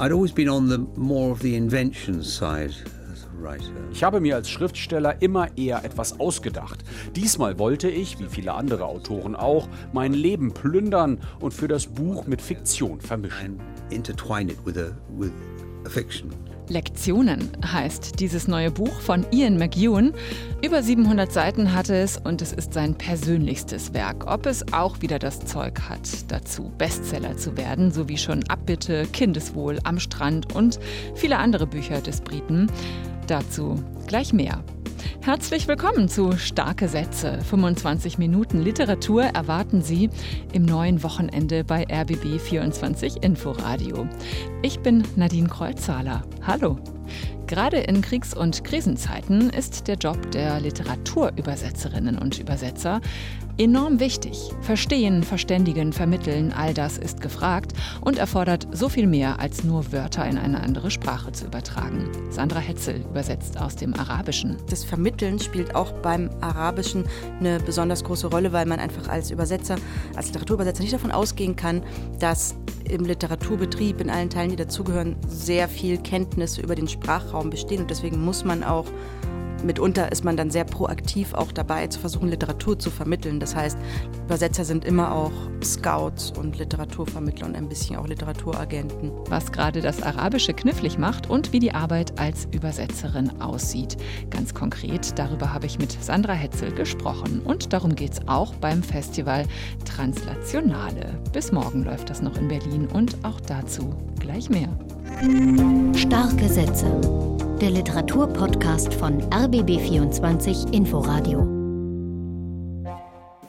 I'd always been on the more of the invention side ich habe mir als Schriftsteller immer eher etwas ausgedacht. Diesmal wollte ich, wie viele andere Autoren auch, mein Leben plündern und für das Buch mit Fiktion vermischen. Lektionen heißt dieses neue Buch von Ian McEwan. Über 700 Seiten hatte es und es ist sein persönlichstes Werk. Ob es auch wieder das Zeug hat, dazu Bestseller zu werden, sowie schon Abbitte, Kindeswohl am Strand und viele andere Bücher des Briten. Dazu gleich mehr. Herzlich willkommen zu Starke Sätze. 25 Minuten Literatur erwarten Sie im neuen Wochenende bei RBB 24 Inforadio. Ich bin Nadine Kreuzhaler. Hallo. Gerade in Kriegs- und Krisenzeiten ist der Job der Literaturübersetzerinnen und Übersetzer enorm wichtig. Verstehen, verständigen, vermitteln, all das ist gefragt und erfordert so viel mehr, als nur Wörter in eine andere Sprache zu übertragen. Sandra Hetzel übersetzt aus dem Arabischen. Das Vermitteln spielt auch beim Arabischen eine besonders große Rolle, weil man einfach als Übersetzer, als Literaturübersetzer nicht davon ausgehen kann, dass im Literaturbetrieb in allen Teilen, die dazugehören, sehr viel Kenntnisse über den Sprachraum bestehen. Und deswegen muss man auch mitunter ist man dann sehr proaktiv auch dabei, zu versuchen, Literatur zu vermitteln. Das heißt, Übersetzer sind immer auch Scouts und Literaturvermittler und ein bisschen auch Literaturagenten. Was gerade das Arabische knifflig macht und wie die Arbeit als Übersetzerin aussieht. Ganz konkret, darüber habe ich mit Sandra Hetzel gesprochen. Und darum geht es auch beim Festival Translationale. Bis morgen läuft das noch in Berlin und auch dazu gleich mehr. Starke Sätze der Literaturpodcast von RBB24 Inforadio.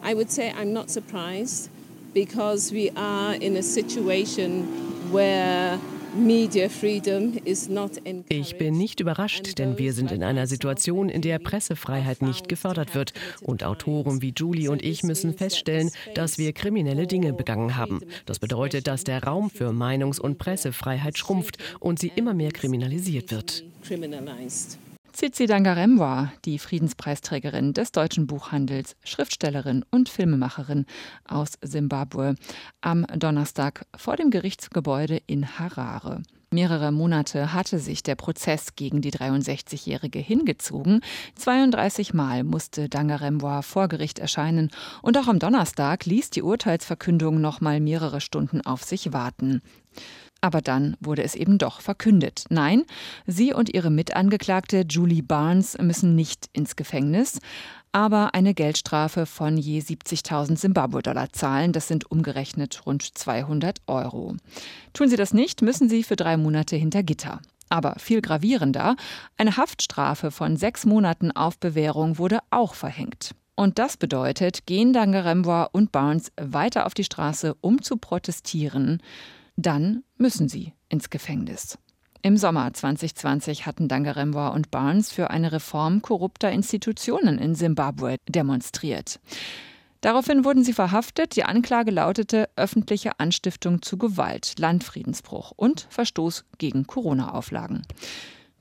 I would say I'm not surprised because we are in a situation where ich bin nicht überrascht, denn wir sind in einer Situation, in der Pressefreiheit nicht gefördert wird. Und Autoren wie Julie und ich müssen feststellen, dass wir kriminelle Dinge begangen haben. Das bedeutet, dass der Raum für Meinungs- und Pressefreiheit schrumpft und sie immer mehr kriminalisiert wird. Tsitsi Dangaremwa, die Friedenspreisträgerin des deutschen Buchhandels, Schriftstellerin und Filmemacherin aus Simbabwe, am Donnerstag vor dem Gerichtsgebäude in Harare. Mehrere Monate hatte sich der Prozess gegen die 63-Jährige hingezogen. 32 Mal musste Dangaremwa vor Gericht erscheinen und auch am Donnerstag ließ die Urteilsverkündung noch mal mehrere Stunden auf sich warten. Aber dann wurde es eben doch verkündet. Nein, sie und ihre Mitangeklagte Julie Barnes müssen nicht ins Gefängnis, aber eine Geldstrafe von je 70.000 Zimbabwe-Dollar zahlen. Das sind umgerechnet rund 200 Euro. Tun sie das nicht, müssen sie für drei Monate hinter Gitter. Aber viel gravierender, eine Haftstrafe von sechs Monaten auf Bewährung wurde auch verhängt. Und das bedeutet, gehen Dangarembwa und Barnes weiter auf die Straße, um zu protestieren dann müssen sie ins Gefängnis. Im Sommer 2020 hatten Dangarembwa und Barnes für eine Reform korrupter Institutionen in Simbabwe demonstriert. Daraufhin wurden sie verhaftet. Die Anklage lautete öffentliche Anstiftung zu Gewalt, Landfriedensbruch und Verstoß gegen Corona-Auflagen.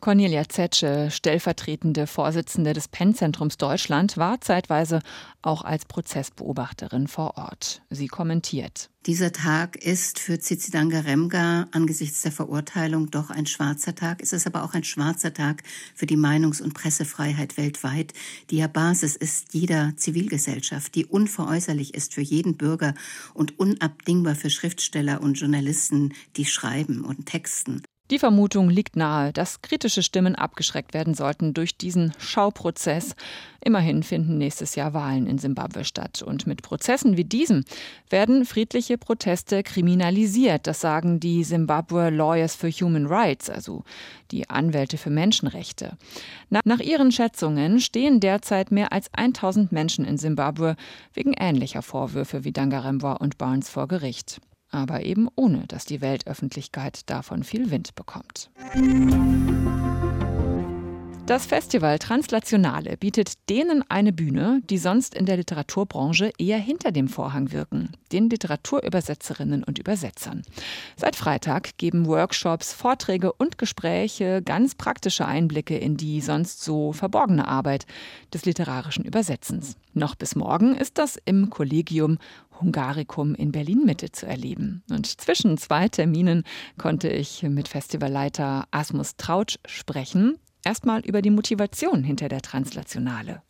Cornelia Zetsche, stellvertretende Vorsitzende des Pennzentrums Deutschland, war zeitweise auch als Prozessbeobachterin vor Ort. Sie kommentiert. Dieser Tag ist für Tsitsidanga Remga angesichts der Verurteilung doch ein schwarzer Tag. Es ist aber auch ein schwarzer Tag für die Meinungs- und Pressefreiheit weltweit, die ja Basis ist jeder Zivilgesellschaft, die unveräußerlich ist für jeden Bürger und unabdingbar für Schriftsteller und Journalisten, die schreiben und texten. Die Vermutung liegt nahe, dass kritische Stimmen abgeschreckt werden sollten durch diesen Schauprozess. Immerhin finden nächstes Jahr Wahlen in Simbabwe statt. Und mit Prozessen wie diesem werden friedliche Proteste kriminalisiert. Das sagen die Zimbabwe Lawyers for Human Rights, also die Anwälte für Menschenrechte. Nach ihren Schätzungen stehen derzeit mehr als 1000 Menschen in Simbabwe wegen ähnlicher Vorwürfe wie Dangarembwa und Barnes vor Gericht aber eben ohne, dass die Weltöffentlichkeit davon viel Wind bekommt. Das Festival Translationale bietet denen eine Bühne, die sonst in der Literaturbranche eher hinter dem Vorhang wirken, den Literaturübersetzerinnen und Übersetzern. Seit Freitag geben Workshops, Vorträge und Gespräche ganz praktische Einblicke in die sonst so verborgene Arbeit des literarischen Übersetzens. Noch bis morgen ist das im Kollegium Hungaricum in Berlin Mitte zu erleben. Und zwischen zwei Terminen konnte ich mit Festivalleiter Asmus Trautsch sprechen erstmal über die Motivation hinter der Translationale.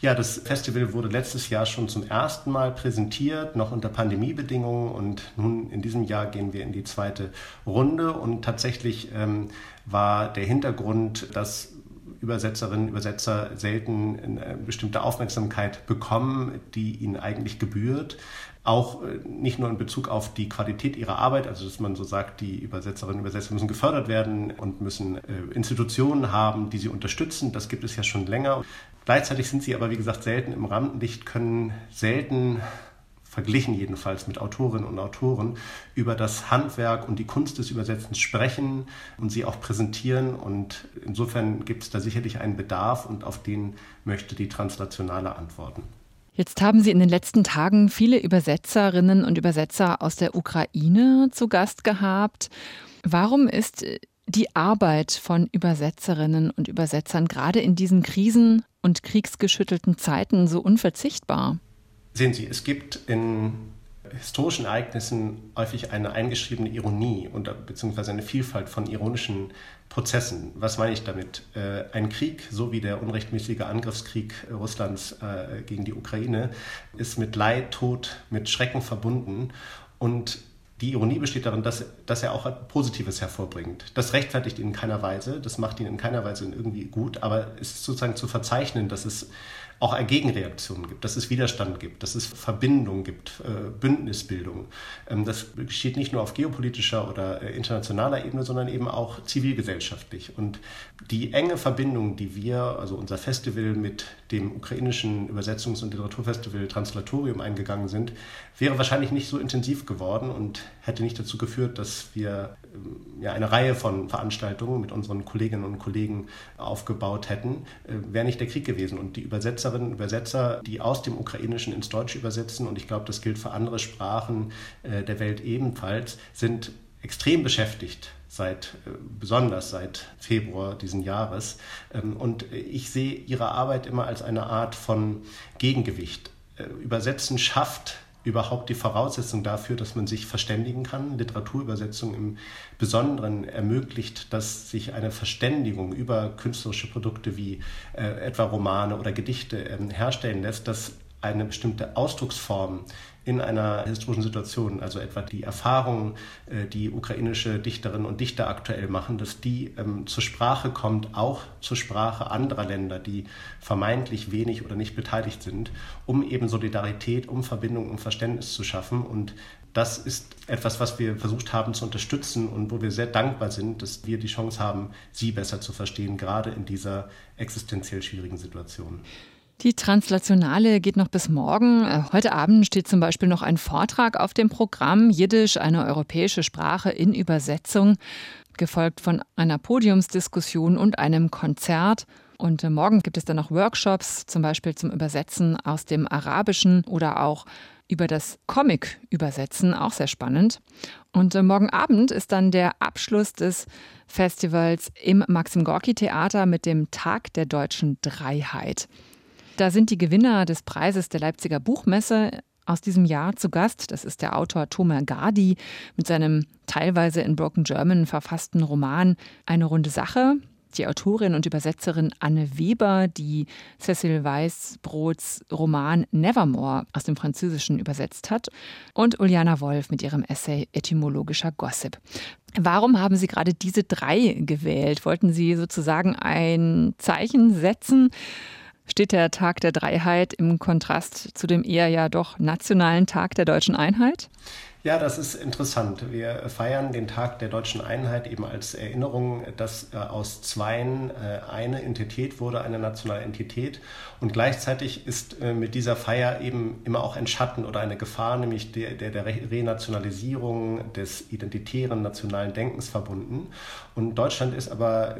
Ja, das Festival wurde letztes Jahr schon zum ersten Mal präsentiert, noch unter Pandemiebedingungen. Und nun in diesem Jahr gehen wir in die zweite Runde. Und tatsächlich ähm, war der Hintergrund, dass Übersetzerinnen, Übersetzer selten eine bestimmte Aufmerksamkeit bekommen, die ihnen eigentlich gebührt auch äh, nicht nur in Bezug auf die Qualität ihrer Arbeit, also dass man so sagt, die Übersetzerinnen und Übersetzer müssen gefördert werden und müssen äh, Institutionen haben, die sie unterstützen. Das gibt es ja schon länger. Gleichzeitig sind sie aber, wie gesagt, selten im Rampenlicht, können selten verglichen jedenfalls mit Autorinnen und Autoren, über das Handwerk und die Kunst des Übersetzens sprechen und sie auch präsentieren. Und insofern gibt es da sicherlich einen Bedarf und auf den möchte die Translationale antworten. Jetzt haben Sie in den letzten Tagen viele Übersetzerinnen und Übersetzer aus der Ukraine zu Gast gehabt. Warum ist die Arbeit von Übersetzerinnen und Übersetzern gerade in diesen krisen- und kriegsgeschüttelten Zeiten so unverzichtbar? Sehen Sie, es gibt in historischen Ereignissen häufig eine eingeschriebene Ironie und beziehungsweise eine Vielfalt von ironischen Prozessen. Was meine ich damit? Äh, ein Krieg, so wie der unrechtmäßige Angriffskrieg Russlands äh, gegen die Ukraine, ist mit Leid, Tod, mit Schrecken verbunden und die Ironie besteht darin, dass, dass er auch Positives hervorbringt. Das rechtfertigt ihn in keiner Weise, das macht ihn in keiner Weise irgendwie gut, aber es ist sozusagen zu verzeichnen, dass es auch Gegenreaktionen gibt, dass es Widerstand gibt, dass es Verbindung gibt, äh, Bündnisbildung. Ähm, das geschieht nicht nur auf geopolitischer oder äh, internationaler Ebene, sondern eben auch zivilgesellschaftlich. Und die enge Verbindung, die wir, also unser Festival mit dem ukrainischen Übersetzungs- und Literaturfestival Translatorium eingegangen sind, wäre wahrscheinlich nicht so intensiv geworden und hätte nicht dazu geführt, dass wir ähm, ja, eine Reihe von Veranstaltungen mit unseren Kolleginnen und Kollegen aufgebaut hätten, äh, wäre nicht der Krieg gewesen. Und die Übersetzerinnen und Übersetzer, die aus dem Ukrainischen ins Deutsche übersetzen, und ich glaube, das gilt für andere Sprachen äh, der Welt ebenfalls, sind extrem beschäftigt seit äh, besonders seit Februar diesen Jahres. Ähm, und ich sehe ihre Arbeit immer als eine Art von Gegengewicht. Übersetzen schafft überhaupt die Voraussetzung dafür, dass man sich verständigen kann. Literaturübersetzung im Besonderen ermöglicht, dass sich eine Verständigung über künstlerische Produkte wie äh, etwa Romane oder Gedichte äh, herstellen lässt, dass eine bestimmte Ausdrucksform in einer historischen Situation, also etwa die Erfahrungen, äh, die ukrainische Dichterinnen und Dichter aktuell machen, dass die ähm, zur Sprache kommt, auch zur Sprache anderer Länder, die vermeintlich wenig oder nicht beteiligt sind, um eben Solidarität, um Verbindung, um Verständnis zu schaffen. Und das ist etwas, was wir versucht haben zu unterstützen und wo wir sehr dankbar sind, dass wir die Chance haben, sie besser zu verstehen, gerade in dieser existenziell schwierigen Situation. Die Translationale geht noch bis morgen. Äh, heute Abend steht zum Beispiel noch ein Vortrag auf dem Programm Jiddisch, eine europäische Sprache in Übersetzung, gefolgt von einer Podiumsdiskussion und einem Konzert. Und äh, morgen gibt es dann noch Workshops, zum Beispiel zum Übersetzen aus dem Arabischen oder auch über das Comic übersetzen, auch sehr spannend. Und äh, morgen Abend ist dann der Abschluss des Festivals im Maxim Gorki Theater mit dem Tag der deutschen Dreiheit. Da sind die Gewinner des Preises der Leipziger Buchmesse aus diesem Jahr zu Gast. Das ist der Autor Tomer Gardi mit seinem teilweise in Broken German verfassten Roman Eine runde Sache. Die Autorin und Übersetzerin Anne Weber, die Cecil Weißbrots Roman Nevermore aus dem Französischen übersetzt hat. Und Uliana Wolf mit ihrem Essay Etymologischer Gossip. Warum haben Sie gerade diese drei gewählt? Wollten Sie sozusagen ein Zeichen setzen? Steht der Tag der Dreiheit im Kontrast zu dem eher ja doch nationalen Tag der deutschen Einheit? Ja, das ist interessant. Wir feiern den Tag der deutschen Einheit eben als Erinnerung, dass äh, aus Zweien äh, eine Entität wurde, eine nationale Entität. Und gleichzeitig ist äh, mit dieser Feier eben immer auch ein Schatten oder eine Gefahr, nämlich der, der, der Renationalisierung des identitären nationalen Denkens verbunden. Und Deutschland ist aber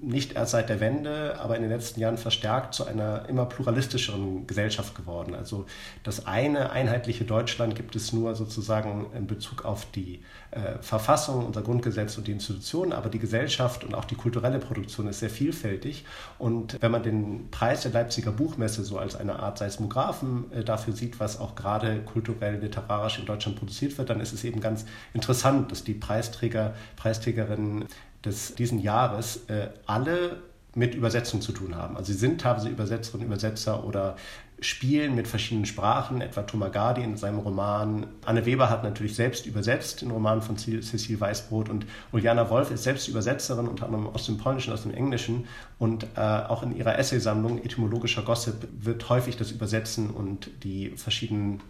nicht erst seit der Wende, aber in den letzten Jahren verstärkt zu einer immer pluralistischeren Gesellschaft geworden. Also das eine einheitliche Deutschland gibt es nur sozusagen in Bezug auf die äh, Verfassung, unser Grundgesetz und die Institutionen, aber die Gesellschaft und auch die kulturelle Produktion ist sehr vielfältig. Und wenn man den Preis der Leipziger Buchmesse so als eine Art Seismographen äh, dafür sieht, was auch gerade kulturell, literarisch in Deutschland produziert wird, dann ist es eben ganz interessant, dass die Preisträger, Preisträgerinnen des diesen Jahres äh, alle mit Übersetzung zu tun haben. Also sie sind teilweise Übersetzerinnen, Übersetzer oder spielen mit verschiedenen Sprachen, etwa Thomas Gardi in seinem Roman. Anne Weber hat natürlich selbst übersetzt den Roman von Cecil Weißbrot und Uljana Wolf ist selbst Übersetzerin, unter anderem aus dem Polnischen, aus dem Englischen und äh, auch in ihrer Essaysammlung Etymologischer Gossip wird häufig das Übersetzen und die verschiedenen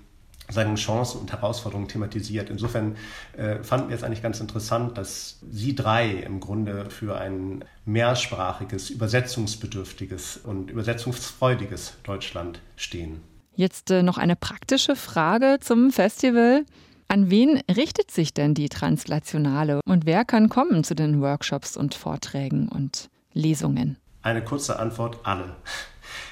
seine Chancen und Herausforderungen thematisiert. Insofern äh, fanden wir es eigentlich ganz interessant, dass Sie drei im Grunde für ein mehrsprachiges, übersetzungsbedürftiges und übersetzungsfreudiges Deutschland stehen. Jetzt äh, noch eine praktische Frage zum Festival. An wen richtet sich denn die Translationale und wer kann kommen zu den Workshops und Vorträgen und Lesungen? Eine kurze Antwort, alle.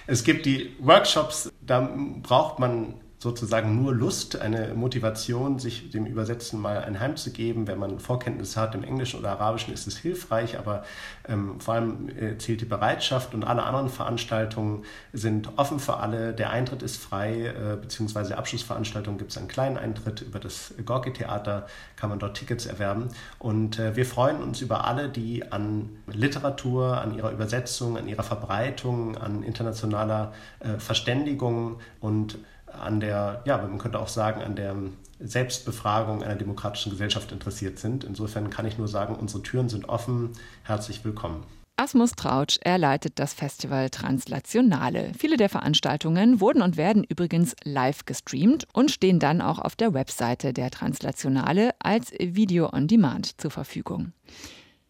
Es gibt die Workshops, da braucht man sozusagen nur Lust, eine Motivation, sich dem Übersetzen mal ein Heim zu geben. Wenn man Vorkenntnisse hat im Englischen oder Arabischen, ist es hilfreich, aber ähm, vor allem äh, zählt die Bereitschaft und alle anderen Veranstaltungen sind offen für alle. Der Eintritt ist frei, äh, beziehungsweise Abschlussveranstaltungen gibt es einen kleinen Eintritt. Über das Gorki-Theater kann man dort Tickets erwerben. Und äh, wir freuen uns über alle, die an Literatur, an ihrer Übersetzung, an ihrer Verbreitung, an internationaler äh, Verständigung und an der, ja, man könnte auch sagen, an der Selbstbefragung einer demokratischen Gesellschaft interessiert sind. Insofern kann ich nur sagen, unsere Türen sind offen. Herzlich willkommen. Asmus Trautsch, er leitet das Festival Translationale. Viele der Veranstaltungen wurden und werden übrigens live gestreamt und stehen dann auch auf der Webseite der Translationale als Video on Demand zur Verfügung.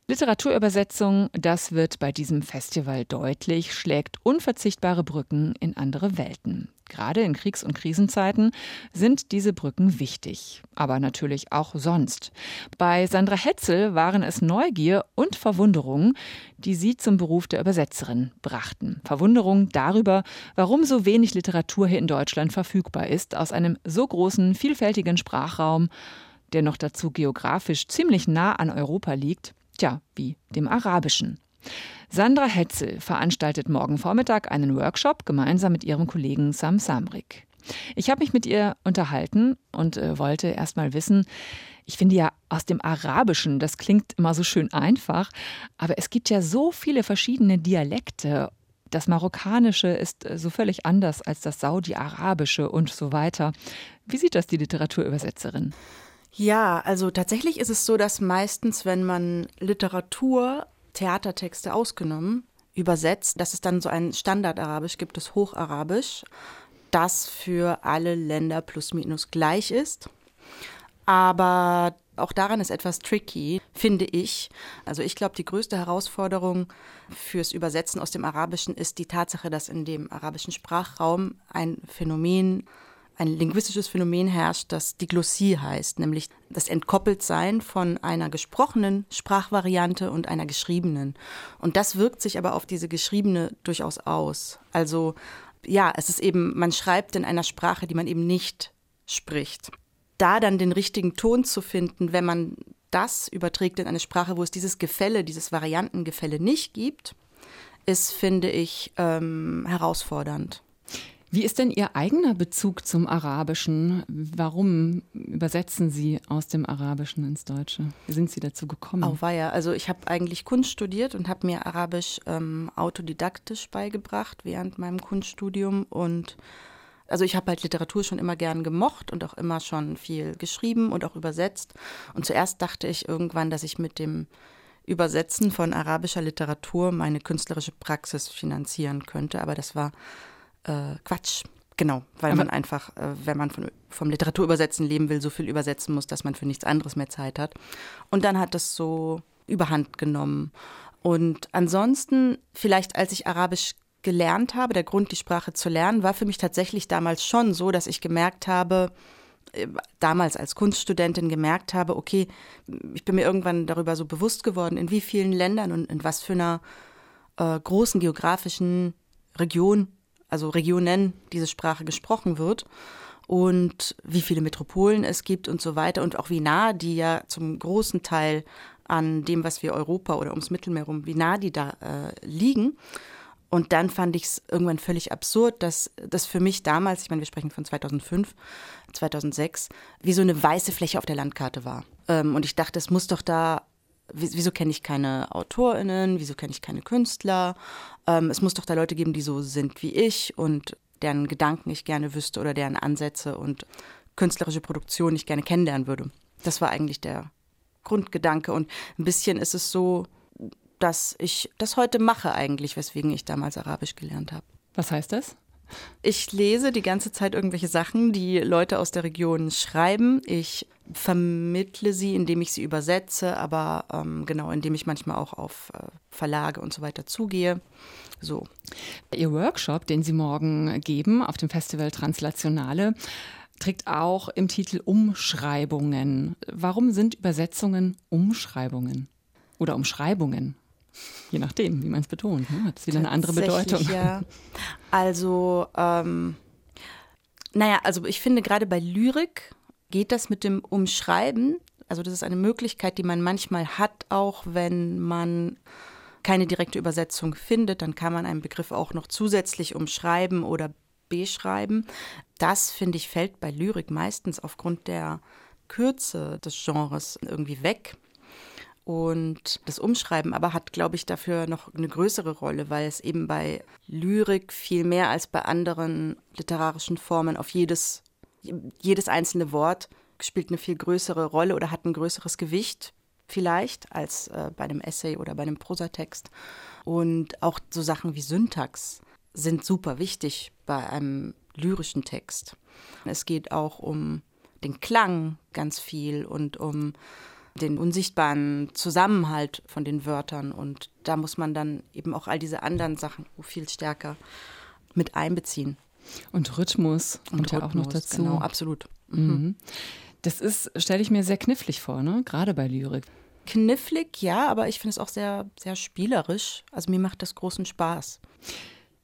Literaturübersetzung, das wird bei diesem Festival deutlich, schlägt unverzichtbare Brücken in andere Welten. Gerade in Kriegs- und Krisenzeiten sind diese Brücken wichtig, aber natürlich auch sonst. Bei Sandra Hetzel waren es Neugier und Verwunderung, die sie zum Beruf der Übersetzerin brachten. Verwunderung darüber, warum so wenig Literatur hier in Deutschland verfügbar ist, aus einem so großen, vielfältigen Sprachraum, der noch dazu geografisch ziemlich nah an Europa liegt, tja, wie dem Arabischen. Sandra Hetzel veranstaltet morgen Vormittag einen Workshop gemeinsam mit ihrem Kollegen Sam Samrik. Ich habe mich mit ihr unterhalten und äh, wollte erst mal wissen, ich finde ja aus dem Arabischen, das klingt immer so schön einfach, aber es gibt ja so viele verschiedene Dialekte. Das Marokkanische ist äh, so völlig anders als das Saudi-Arabische und so weiter. Wie sieht das die Literaturübersetzerin? Ja, also tatsächlich ist es so, dass meistens, wenn man Literatur, Theatertexte ausgenommen, übersetzt, dass es dann so ein Standardarabisch gibt, das Hocharabisch, das für alle Länder plus minus gleich ist. Aber auch daran ist etwas tricky, finde ich. Also ich glaube, die größte Herausforderung fürs Übersetzen aus dem Arabischen ist die Tatsache, dass in dem arabischen Sprachraum ein Phänomen ein linguistisches Phänomen herrscht, das Diglossie heißt, nämlich das Entkoppeltsein von einer gesprochenen Sprachvariante und einer geschriebenen. Und das wirkt sich aber auf diese geschriebene durchaus aus. Also ja, es ist eben, man schreibt in einer Sprache, die man eben nicht spricht. Da dann den richtigen Ton zu finden, wenn man das überträgt in eine Sprache, wo es dieses Gefälle, dieses Variantengefälle nicht gibt, ist, finde ich, ähm, herausfordernd. Wie ist denn Ihr eigener Bezug zum Arabischen? Warum übersetzen Sie aus dem Arabischen ins Deutsche? Wie sind Sie dazu gekommen? Auch war ja, also ich habe eigentlich Kunst studiert und habe mir Arabisch ähm, autodidaktisch beigebracht während meinem Kunststudium und also ich habe halt Literatur schon immer gern gemocht und auch immer schon viel geschrieben und auch übersetzt. Und zuerst dachte ich irgendwann, dass ich mit dem Übersetzen von arabischer Literatur meine künstlerische Praxis finanzieren könnte, aber das war äh, Quatsch. Genau, weil Aber man einfach, äh, wenn man von, vom Literaturübersetzen leben will, so viel übersetzen muss, dass man für nichts anderes mehr Zeit hat. Und dann hat das so überhand genommen. Und ansonsten, vielleicht als ich Arabisch gelernt habe, der Grund, die Sprache zu lernen, war für mich tatsächlich damals schon so, dass ich gemerkt habe, äh, damals als Kunststudentin gemerkt habe, okay, ich bin mir irgendwann darüber so bewusst geworden, in wie vielen Ländern und in was für einer äh, großen geografischen Region, also Regionen diese Sprache gesprochen wird und wie viele Metropolen es gibt und so weiter und auch wie nah die ja zum großen Teil an dem, was wir Europa oder ums Mittelmeer rum, wie nah die da äh, liegen. Und dann fand ich es irgendwann völlig absurd, dass das für mich damals, ich meine, wir sprechen von 2005, 2006, wie so eine weiße Fläche auf der Landkarte war. Ähm, und ich dachte, es muss doch da, wieso kenne ich keine AutorInnen, wieso kenne ich keine Künstler? Ähm, es muss doch da Leute geben, die so sind wie ich und deren Gedanken ich gerne wüsste oder deren Ansätze und künstlerische Produktion ich gerne kennenlernen würde. Das war eigentlich der Grundgedanke. Und ein bisschen ist es so, dass ich das heute mache eigentlich, weswegen ich damals Arabisch gelernt habe. Was heißt das? Ich lese die ganze Zeit irgendwelche Sachen, die Leute aus der Region schreiben. Ich vermittle sie, indem ich sie übersetze, aber ähm, genau, indem ich manchmal auch auf äh, Verlage und so weiter zugehe. So. Ihr Workshop, den Sie morgen geben auf dem Festival Translationale, trägt auch im Titel Umschreibungen. Warum sind Übersetzungen Umschreibungen oder Umschreibungen? Je nachdem, wie man es betont. Ne? Hat es wieder eine andere Bedeutung. Ja. Also, ähm, naja, also ich finde gerade bei Lyrik geht das mit dem Umschreiben. Also das ist eine Möglichkeit, die man manchmal hat, auch wenn man keine direkte Übersetzung findet, dann kann man einen Begriff auch noch zusätzlich umschreiben oder beschreiben. Das, finde ich, fällt bei Lyrik meistens aufgrund der Kürze des Genres irgendwie weg. Und das Umschreiben aber hat, glaube ich, dafür noch eine größere Rolle, weil es eben bei Lyrik viel mehr als bei anderen literarischen Formen auf jedes, jedes einzelne Wort spielt eine viel größere Rolle oder hat ein größeres Gewicht vielleicht als äh, bei einem Essay oder bei einem Prosatext. Und auch so Sachen wie Syntax sind super wichtig bei einem lyrischen Text. Es geht auch um den Klang ganz viel und um den unsichtbaren Zusammenhalt von den Wörtern. Und da muss man dann eben auch all diese anderen Sachen viel stärker mit einbeziehen. Und Rhythmus und ja auch noch dazu. Genau, absolut. Mhm. mhm. Das ist, stelle ich mir sehr knifflig vor, ne? gerade bei Lyrik. Knifflig, ja, aber ich finde es auch sehr, sehr spielerisch. Also mir macht das großen Spaß.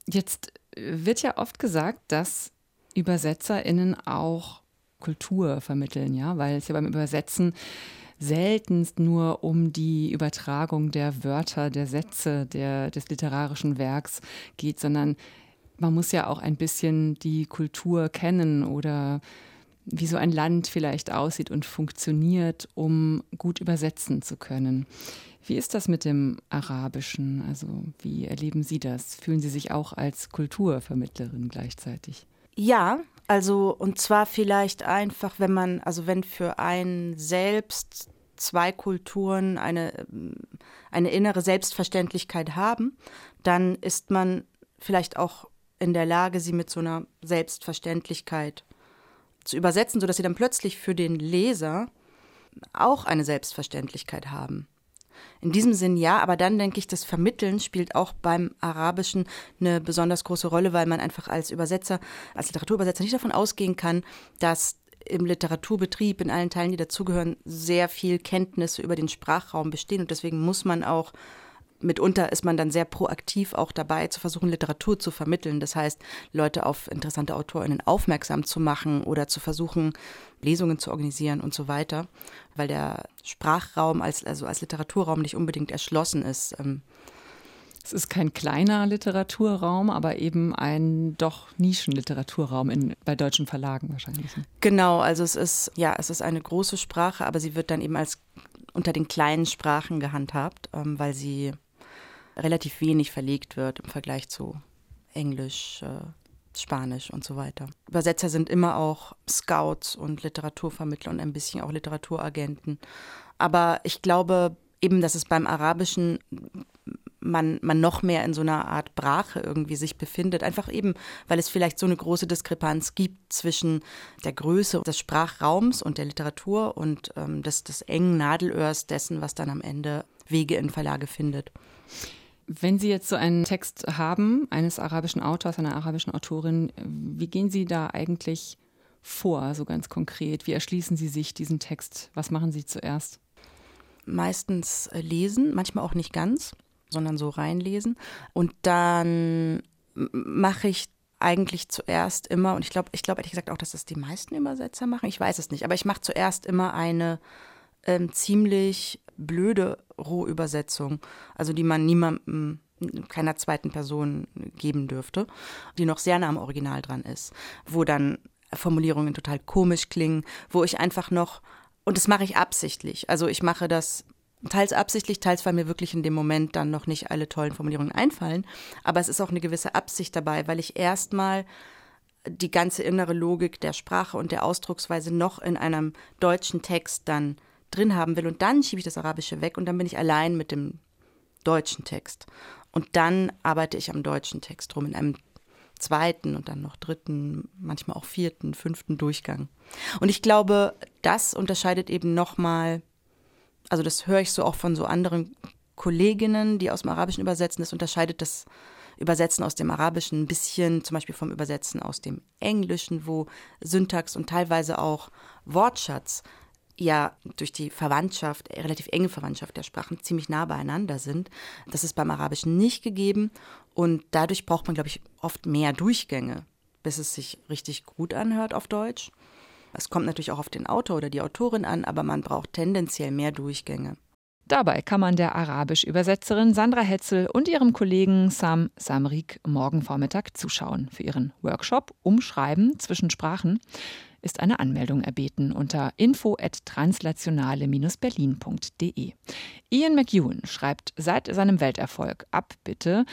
Jetzt wird ja oft gesagt, dass ÜbersetzerInnen auch Kultur vermitteln, ja, weil es ja beim Übersetzen seltenst nur um die Übertragung der Wörter, der Sätze, der, des literarischen Werks geht, sondern man muss ja auch ein bisschen die Kultur kennen oder wie so ein Land vielleicht aussieht und funktioniert, um gut übersetzen zu können. Wie ist das mit dem Arabischen? Also wie erleben Sie das? Fühlen Sie sich auch als Kulturvermittlerin gleichzeitig? Ja, also und zwar vielleicht einfach, wenn man, also wenn für einen selbst zwei Kulturen eine, eine innere Selbstverständlichkeit haben, dann ist man vielleicht auch in der Lage, sie mit so einer Selbstverständlichkeit zu übersetzen, sodass sie dann plötzlich für den Leser auch eine Selbstverständlichkeit haben. In diesem Sinn ja, aber dann denke ich, das Vermitteln spielt auch beim Arabischen eine besonders große Rolle, weil man einfach als Übersetzer, als Literaturübersetzer nicht davon ausgehen kann, dass im Literaturbetrieb in allen Teilen, die dazugehören, sehr viel Kenntnisse über den Sprachraum bestehen. Und deswegen muss man auch mitunter ist man dann sehr proaktiv auch dabei, zu versuchen, Literatur zu vermitteln. Das heißt, Leute auf interessante AutorInnen aufmerksam zu machen oder zu versuchen, Lesungen zu organisieren und so weiter, weil der Sprachraum als, also als Literaturraum nicht unbedingt erschlossen ist. Ähm, es ist kein kleiner Literaturraum, aber eben ein doch Nischenliteraturraum in, bei deutschen Verlagen wahrscheinlich. Genau, also es ist, ja, es ist eine große Sprache, aber sie wird dann eben als unter den kleinen Sprachen gehandhabt, ähm, weil sie relativ wenig verlegt wird im Vergleich zu Englisch, äh, Spanisch und so weiter. Übersetzer sind immer auch Scouts und Literaturvermittler und ein bisschen auch Literaturagenten. Aber ich glaube eben, dass es beim Arabischen man, man noch mehr in so einer Art Brache irgendwie sich befindet. Einfach eben, weil es vielleicht so eine große Diskrepanz gibt zwischen der Größe des Sprachraums und der Literatur und ähm, des, des engen Nadelöhrs dessen, was dann am Ende Wege in Verlage findet. Wenn Sie jetzt so einen Text haben, eines arabischen Autors, einer arabischen Autorin, wie gehen Sie da eigentlich vor, so ganz konkret? Wie erschließen Sie sich diesen Text? Was machen Sie zuerst? Meistens lesen, manchmal auch nicht ganz sondern so reinlesen. Und dann mache ich eigentlich zuerst immer, und ich glaube, ich glaube ehrlich gesagt auch, dass das die meisten Übersetzer machen, ich weiß es nicht, aber ich mache zuerst immer eine ähm, ziemlich blöde Rohübersetzung, also die man niemandem, keiner zweiten Person geben dürfte, die noch sehr nah am Original dran ist, wo dann Formulierungen total komisch klingen, wo ich einfach noch, und das mache ich absichtlich, also ich mache das teils absichtlich, teils weil mir wirklich in dem Moment dann noch nicht alle tollen Formulierungen einfallen, aber es ist auch eine gewisse Absicht dabei, weil ich erstmal die ganze innere Logik der Sprache und der Ausdrucksweise noch in einem deutschen Text dann drin haben will. Und dann schiebe ich das Arabische weg und dann bin ich allein mit dem deutschen Text. Und dann arbeite ich am deutschen Text rum in einem zweiten und dann noch dritten, manchmal auch vierten, fünften Durchgang. Und ich glaube, das unterscheidet eben nochmal, also das höre ich so auch von so anderen Kolleginnen, die aus dem Arabischen übersetzen, das unterscheidet das Übersetzen aus dem Arabischen ein bisschen, zum Beispiel vom Übersetzen aus dem Englischen, wo Syntax und teilweise auch Wortschatz ja durch die Verwandtschaft, relativ enge Verwandtschaft der Sprachen ziemlich nah beieinander sind. Das ist beim Arabischen nicht gegeben und dadurch braucht man, glaube ich, oft mehr Durchgänge, bis es sich richtig gut anhört auf Deutsch. Es kommt natürlich auch auf den Autor oder die Autorin an, aber man braucht tendenziell mehr Durchgänge. Dabei kann man der Arabisch-Übersetzerin Sandra Hetzel und ihrem Kollegen Sam Samrik morgen Vormittag zuschauen für ihren Workshop Umschreiben zwischen Sprachen ist eine Anmeldung erbeten unter info@translationale-berlin.de. Ian McEwan schreibt seit seinem Welterfolg ab bitte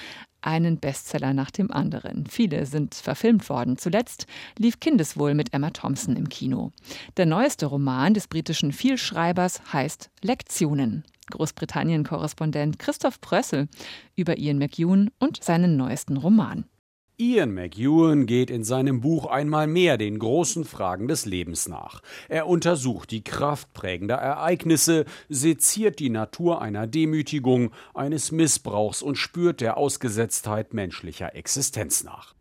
einen Bestseller nach dem anderen. Viele sind verfilmt worden. Zuletzt lief Kindeswohl mit Emma Thompson im Kino. Der neueste Roman des britischen Vielschreibers heißt Lektionen. Großbritannien-Korrespondent Christoph Prössel über Ian McEwan und seinen neuesten Roman. Ian McEwan geht in seinem Buch einmal mehr den großen Fragen des Lebens nach. Er untersucht die Kraft prägender Ereignisse, seziert die Natur einer Demütigung, eines Missbrauchs und spürt der Ausgesetztheit menschlicher Existenz nach.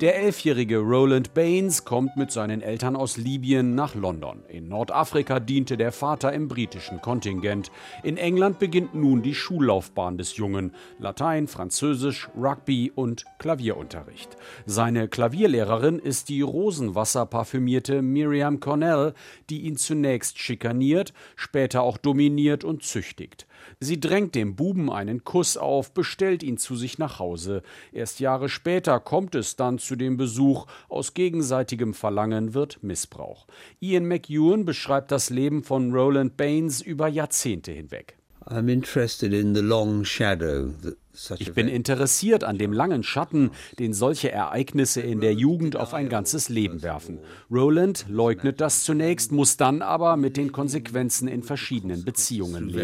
Der elfjährige Roland Baines kommt mit seinen Eltern aus Libyen nach London. In Nordafrika diente der Vater im britischen Kontingent. In England beginnt nun die Schullaufbahn des Jungen. Latein, Französisch, Rugby und Klavierunterricht. Seine Klavierlehrerin ist die rosenwasserparfümierte Miriam Cornell, die ihn zunächst schikaniert, später auch dominiert und züchtigt. Sie drängt dem Buben einen Kuss auf, bestellt ihn zu sich nach Hause. Erst Jahre später kommt es dann zu dem Besuch. Aus gegenseitigem Verlangen wird Missbrauch. Ian McEwan beschreibt das Leben von Roland Baines über Jahrzehnte hinweg. I'm interested in the long shadow that ich bin interessiert an dem langen Schatten, den solche Ereignisse in der Jugend auf ein ganzes Leben werfen. Roland leugnet das zunächst, muss dann aber mit den Konsequenzen in verschiedenen Beziehungen leben.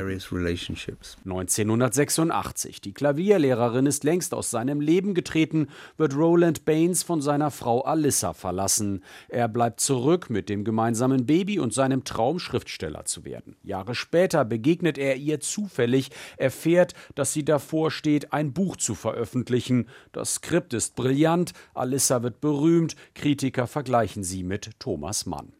1986, die Klavierlehrerin ist längst aus seinem Leben getreten, wird Roland Baines von seiner Frau Alyssa verlassen. Er bleibt zurück mit dem gemeinsamen Baby und seinem Traum, Schriftsteller zu werden. Jahre später begegnet er ihr zufällig, erfährt, dass sie davor steht, steht, ein Buch zu veröffentlichen. Das Skript ist brillant, Alissa wird berühmt, Kritiker vergleichen sie mit Thomas Mann.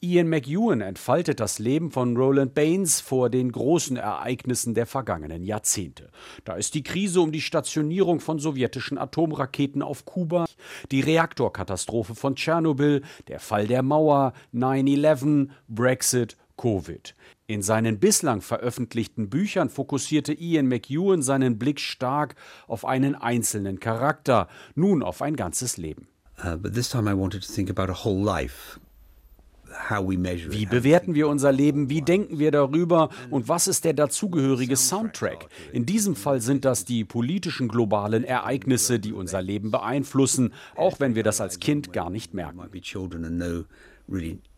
Ian McEwan entfaltet das Leben von Roland Baines vor den großen Ereignissen der vergangenen Jahrzehnte. Da ist die Krise um die Stationierung von sowjetischen Atomraketen auf Kuba, die Reaktorkatastrophe von Tschernobyl, der Fall der Mauer, 9-11, Brexit, Covid. In seinen bislang veröffentlichten Büchern fokussierte Ian McEwan seinen Blick stark auf einen einzelnen Charakter, nun auf ein ganzes Leben. Uh, wie bewerten wir unser Leben? Wie denken wir darüber? Und was ist der dazugehörige Soundtrack? In diesem Fall sind das die politischen globalen Ereignisse, die unser Leben beeinflussen, auch wenn wir das als Kind gar nicht merken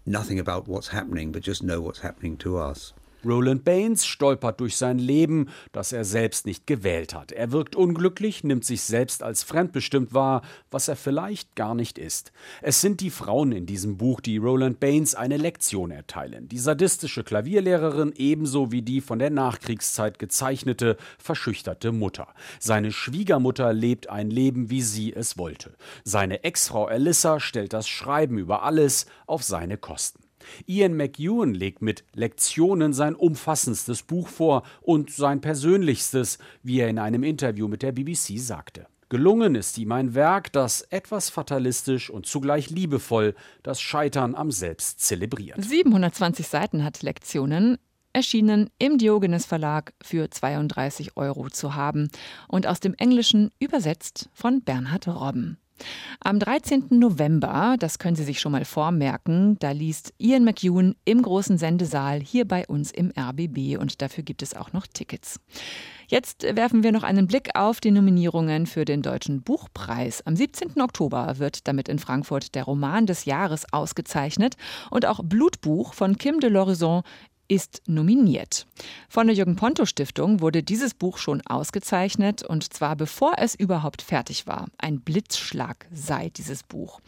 nothing about what's happening, but just know what's happening to us. Roland Baines stolpert durch sein Leben, das er selbst nicht gewählt hat. Er wirkt unglücklich, nimmt sich selbst als fremdbestimmt wahr, was er vielleicht gar nicht ist. Es sind die Frauen in diesem Buch, die Roland Baines eine Lektion erteilen. Die sadistische Klavierlehrerin ebenso wie die von der Nachkriegszeit gezeichnete, verschüchterte Mutter. Seine Schwiegermutter lebt ein Leben, wie sie es wollte. Seine Ex-Frau Alyssa stellt das Schreiben über alles auf seine Kosten. Ian McEwan legt mit Lektionen sein umfassendstes Buch vor und sein persönlichstes, wie er in einem Interview mit der BBC sagte. Gelungen ist ihm ein Werk, das etwas fatalistisch und zugleich liebevoll das Scheitern am Selbst zelebriert. 720 Seiten hat Lektionen, erschienen im Diogenes Verlag für 32 Euro zu haben und aus dem Englischen übersetzt von Bernhard Robben. Am 13. November, das können Sie sich schon mal vormerken, da liest Ian McEwan im großen Sendesaal hier bei uns im RBB und dafür gibt es auch noch Tickets. Jetzt werfen wir noch einen Blick auf die Nominierungen für den Deutschen Buchpreis. Am 17. Oktober wird damit in Frankfurt der Roman des Jahres ausgezeichnet und auch Blutbuch von Kim de l'Horizon ist nominiert. Von der Jürgen Ponto Stiftung wurde dieses Buch schon ausgezeichnet und zwar bevor es überhaupt fertig war. Ein Blitzschlag sei dieses Buch.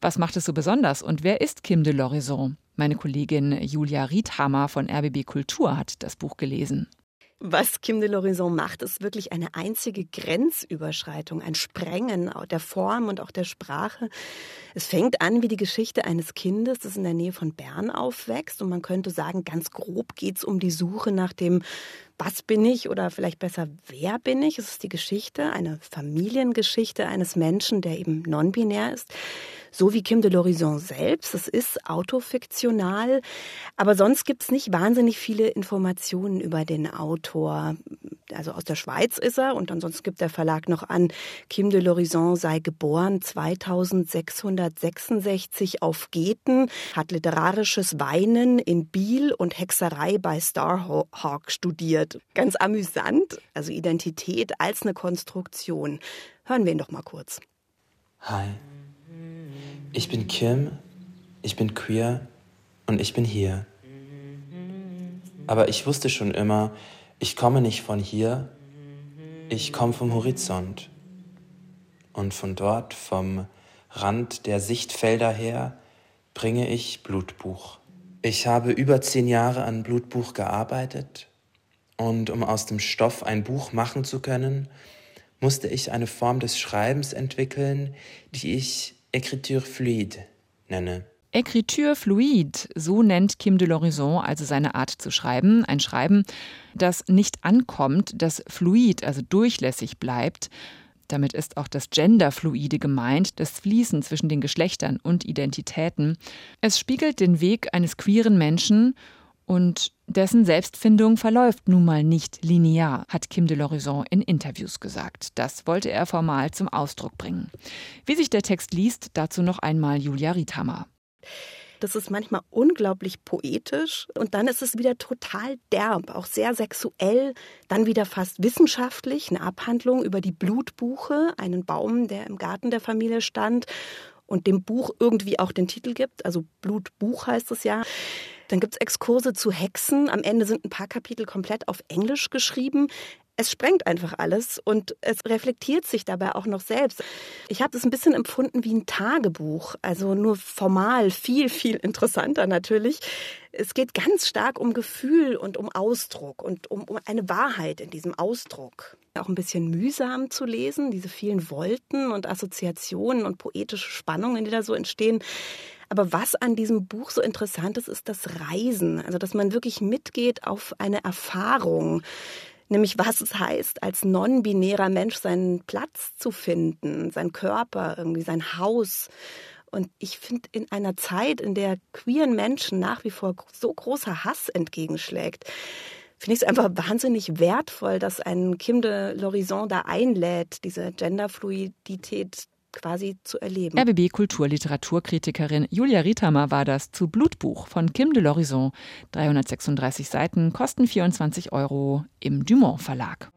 Was macht es so besonders und wer ist Kim de l'Horizon? Meine Kollegin Julia Riedhammer von RBB Kultur hat das Buch gelesen. Was Kim de l'Horizon macht, ist wirklich eine einzige Grenzüberschreitung, ein Sprengen der Form und auch der Sprache. Es fängt an wie die Geschichte eines Kindes, das in der Nähe von Bern aufwächst. Und man könnte sagen, ganz grob geht es um die Suche nach dem was bin ich oder vielleicht besser, wer bin ich? Es ist die Geschichte, eine Familiengeschichte eines Menschen, der eben non-binär ist. So wie Kim de l'Horizon selbst. Es ist autofiktional. Aber sonst gibt es nicht wahnsinnig viele Informationen über den Autor. Also aus der Schweiz ist er und ansonsten gibt der Verlag noch an, Kim de l'Horizon sei geboren 2666 auf Geten, hat literarisches Weinen in Biel und Hexerei bei Starhawk studiert. Ganz amüsant, also Identität als eine Konstruktion. Hören wir ihn doch mal kurz. Hi, ich bin Kim, ich bin queer und ich bin hier. Aber ich wusste schon immer, ich komme nicht von hier, ich komme vom Horizont. Und von dort, vom Rand der Sichtfelder her, bringe ich Blutbuch. Ich habe über zehn Jahre an Blutbuch gearbeitet und um aus dem Stoff ein Buch machen zu können, musste ich eine Form des Schreibens entwickeln, die ich Écriture fluide nenne. Écriture fluide, so nennt Kim de l'Horizon also seine Art zu schreiben. Ein Schreiben, das nicht ankommt, das fluid, also durchlässig bleibt. Damit ist auch das Genderfluide gemeint, das Fließen zwischen den Geschlechtern und Identitäten. Es spiegelt den Weg eines queeren Menschen und dessen Selbstfindung verläuft nun mal nicht linear, hat Kim de l'Horizon in Interviews gesagt. Das wollte er formal zum Ausdruck bringen. Wie sich der Text liest, dazu noch einmal Julia Riethammer. Das ist manchmal unglaublich poetisch und dann ist es wieder total derb, auch sehr sexuell, dann wieder fast wissenschaftlich, eine Abhandlung über die Blutbuche, einen Baum, der im Garten der Familie stand und dem Buch irgendwie auch den Titel gibt, also Blutbuch heißt es ja. Dann gibt es Exkurse zu Hexen. Am Ende sind ein paar Kapitel komplett auf Englisch geschrieben. Es sprengt einfach alles und es reflektiert sich dabei auch noch selbst. Ich habe das ein bisschen empfunden wie ein Tagebuch, also nur formal viel, viel interessanter natürlich. Es geht ganz stark um Gefühl und um Ausdruck und um, um eine Wahrheit in diesem Ausdruck. Auch ein bisschen mühsam zu lesen, diese vielen Wolten und Assoziationen und poetische Spannungen, die da so entstehen. Aber was an diesem Buch so interessant ist, ist das Reisen. Also, dass man wirklich mitgeht auf eine Erfahrung. Nämlich, was es heißt, als non-binärer Mensch seinen Platz zu finden, sein Körper, irgendwie sein Haus. Und ich finde, in einer Zeit, in der queeren Menschen nach wie vor so großer Hass entgegenschlägt, finde ich es einfach wahnsinnig wertvoll, dass ein Kim de l'Horizon da einlädt, diese Genderfluidität quasi zu erleben. RBB Kulturliteraturkritikerin Julia Riethammer war das zu Blutbuch von Kim de l'Horizon. 336 Seiten, kosten 24 Euro im Dumont Verlag.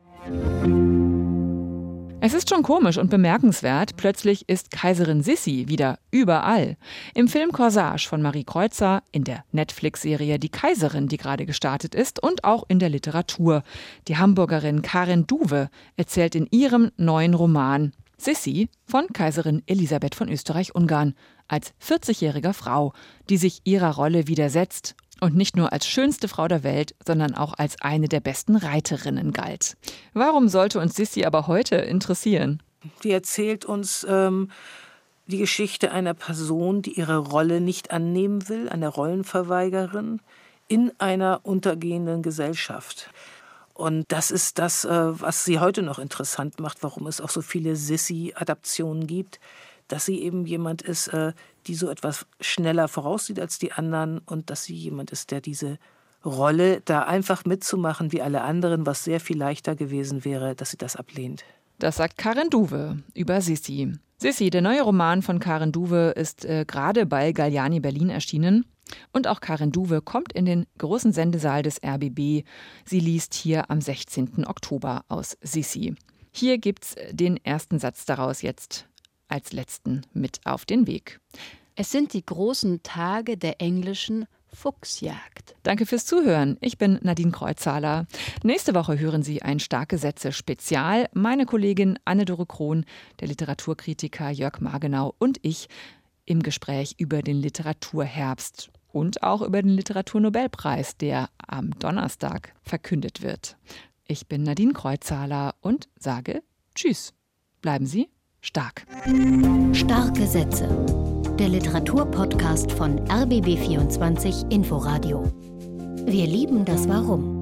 Es ist schon komisch und bemerkenswert, plötzlich ist Kaiserin Sissi wieder überall. Im Film Corsage von Marie Kreuzer, in der Netflix-Serie Die Kaiserin, die gerade gestartet ist, und auch in der Literatur. Die Hamburgerin Karin Duwe erzählt in ihrem neuen Roman Sissi von Kaiserin Elisabeth von Österreich-Ungarn als 40-jähriger Frau, die sich ihrer Rolle widersetzt und nicht nur als schönste Frau der Welt, sondern auch als eine der besten Reiterinnen galt. Warum sollte uns Sissi aber heute interessieren? Die erzählt uns ähm, die Geschichte einer Person, die ihre Rolle nicht annehmen will, einer Rollenverweigerin in einer untergehenden Gesellschaft. Und das ist das, äh, was sie heute noch interessant macht, warum es auch so viele Sissy-Adaptionen gibt, dass sie eben jemand ist, äh, die so etwas schneller voraussieht als die anderen und dass sie jemand ist, der diese Rolle, da einfach mitzumachen wie alle anderen, was sehr viel leichter gewesen wäre, dass sie das ablehnt. Das sagt Karin Duwe über Sissi. Sissi, der neue Roman von Karin Duwe, ist äh, gerade bei Galliani Berlin erschienen. Und auch Karin Duwe kommt in den großen Sendesaal des RBB. Sie liest hier am 16. Oktober aus Sissi. Hier gibt's den ersten Satz daraus jetzt als letzten mit auf den Weg. Es sind die großen Tage der englischen Fuchsjagd. Danke fürs Zuhören. Ich bin Nadine Kreuzhaler. Nächste Woche hören Sie ein Starke Sätze Spezial. Meine Kollegin Anne-Dore Krohn, der Literaturkritiker Jörg Margenau und ich im Gespräch über den Literaturherbst und auch über den Literaturnobelpreis, der am Donnerstag verkündet wird. Ich bin Nadine Kreuzhaler und sage Tschüss. Bleiben Sie stark. Starke Sätze der Literaturpodcast von RBB24 Inforadio. Wir lieben das Warum.